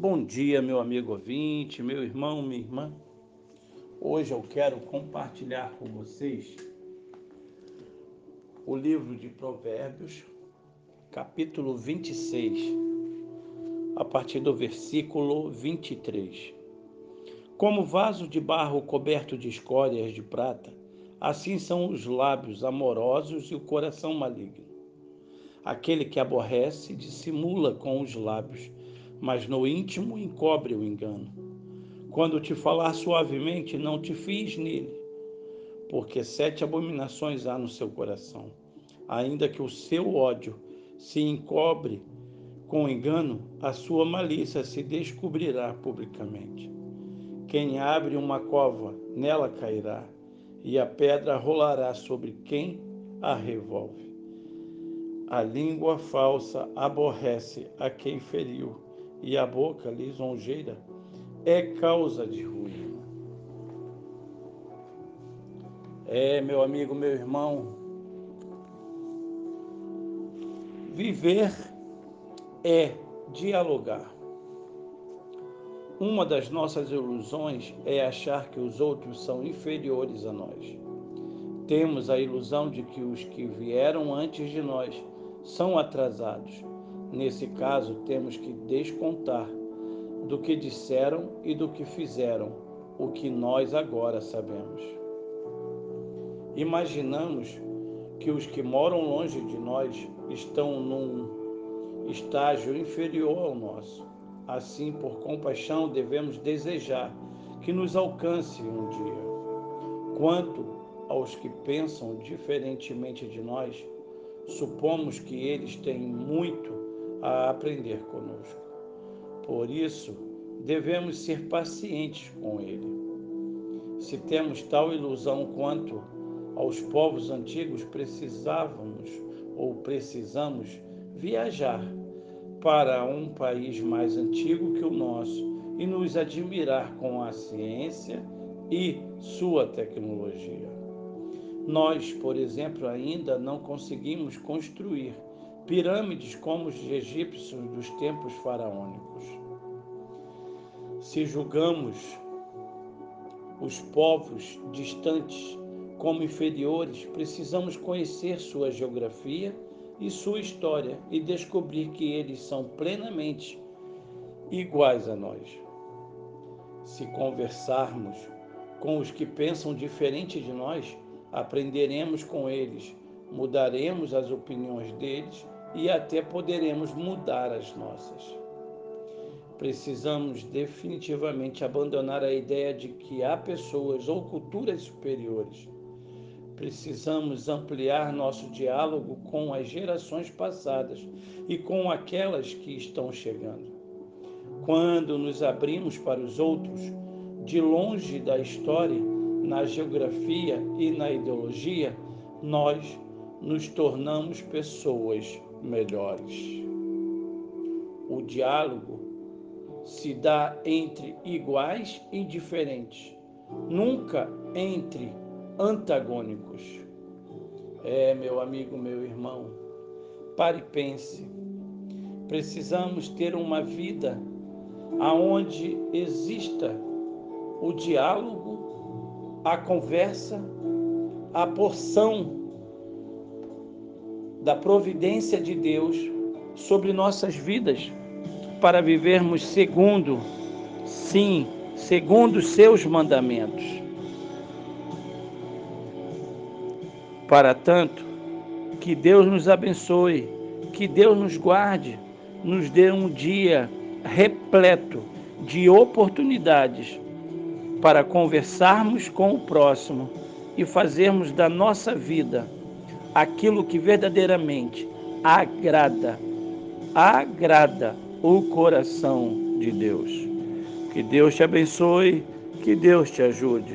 Bom dia, meu amigo ouvinte, meu irmão, minha irmã. Hoje eu quero compartilhar com vocês o livro de Provérbios, capítulo 26, a partir do versículo 23. Como vaso de barro coberto de escórias de prata, assim são os lábios amorosos e o coração maligno. Aquele que aborrece dissimula com os lábios mas no íntimo encobre o engano. Quando te falar suavemente, não te fies nele, porque sete abominações há no seu coração. Ainda que o seu ódio se encobre com engano, a sua malícia se descobrirá publicamente. Quem abre uma cova, nela cairá, e a pedra rolará sobre quem a revolve. A língua falsa aborrece a quem feriu e a boca lisonjeira é causa de ruína. É, meu amigo, meu irmão, viver é dialogar. Uma das nossas ilusões é achar que os outros são inferiores a nós. Temos a ilusão de que os que vieram antes de nós são atrasados Nesse caso, temos que descontar do que disseram e do que fizeram, o que nós agora sabemos. Imaginamos que os que moram longe de nós estão num estágio inferior ao nosso. Assim, por compaixão, devemos desejar que nos alcance um dia. Quanto aos que pensam diferentemente de nós, supomos que eles têm muito a aprender conosco. Por isso, devemos ser pacientes com ele. Se temos tal ilusão quanto aos povos antigos, precisávamos ou precisamos viajar para um país mais antigo que o nosso e nos admirar com a ciência e sua tecnologia. Nós, por exemplo, ainda não conseguimos construir pirâmides como os egípcios dos tempos faraônicos. Se julgamos os povos distantes como inferiores, precisamos conhecer sua geografia e sua história e descobrir que eles são plenamente iguais a nós. Se conversarmos com os que pensam diferente de nós, aprenderemos com eles, mudaremos as opiniões deles e até poderemos mudar as nossas. Precisamos definitivamente abandonar a ideia de que há pessoas ou culturas superiores. Precisamos ampliar nosso diálogo com as gerações passadas e com aquelas que estão chegando. Quando nos abrimos para os outros, de longe da história, na geografia e na ideologia, nós nos tornamos pessoas melhores. O diálogo se dá entre iguais e diferentes, nunca entre antagônicos. É, meu amigo, meu irmão, pare e pense. Precisamos ter uma vida aonde exista o diálogo, a conversa, a porção da providência de Deus sobre nossas vidas para vivermos segundo, sim, segundo os seus mandamentos. Para tanto, que Deus nos abençoe, que Deus nos guarde, nos dê um dia repleto de oportunidades para conversarmos com o próximo e fazermos da nossa vida aquilo que verdadeiramente agrada, agrada o coração de Deus. Que Deus te abençoe, que Deus te ajude.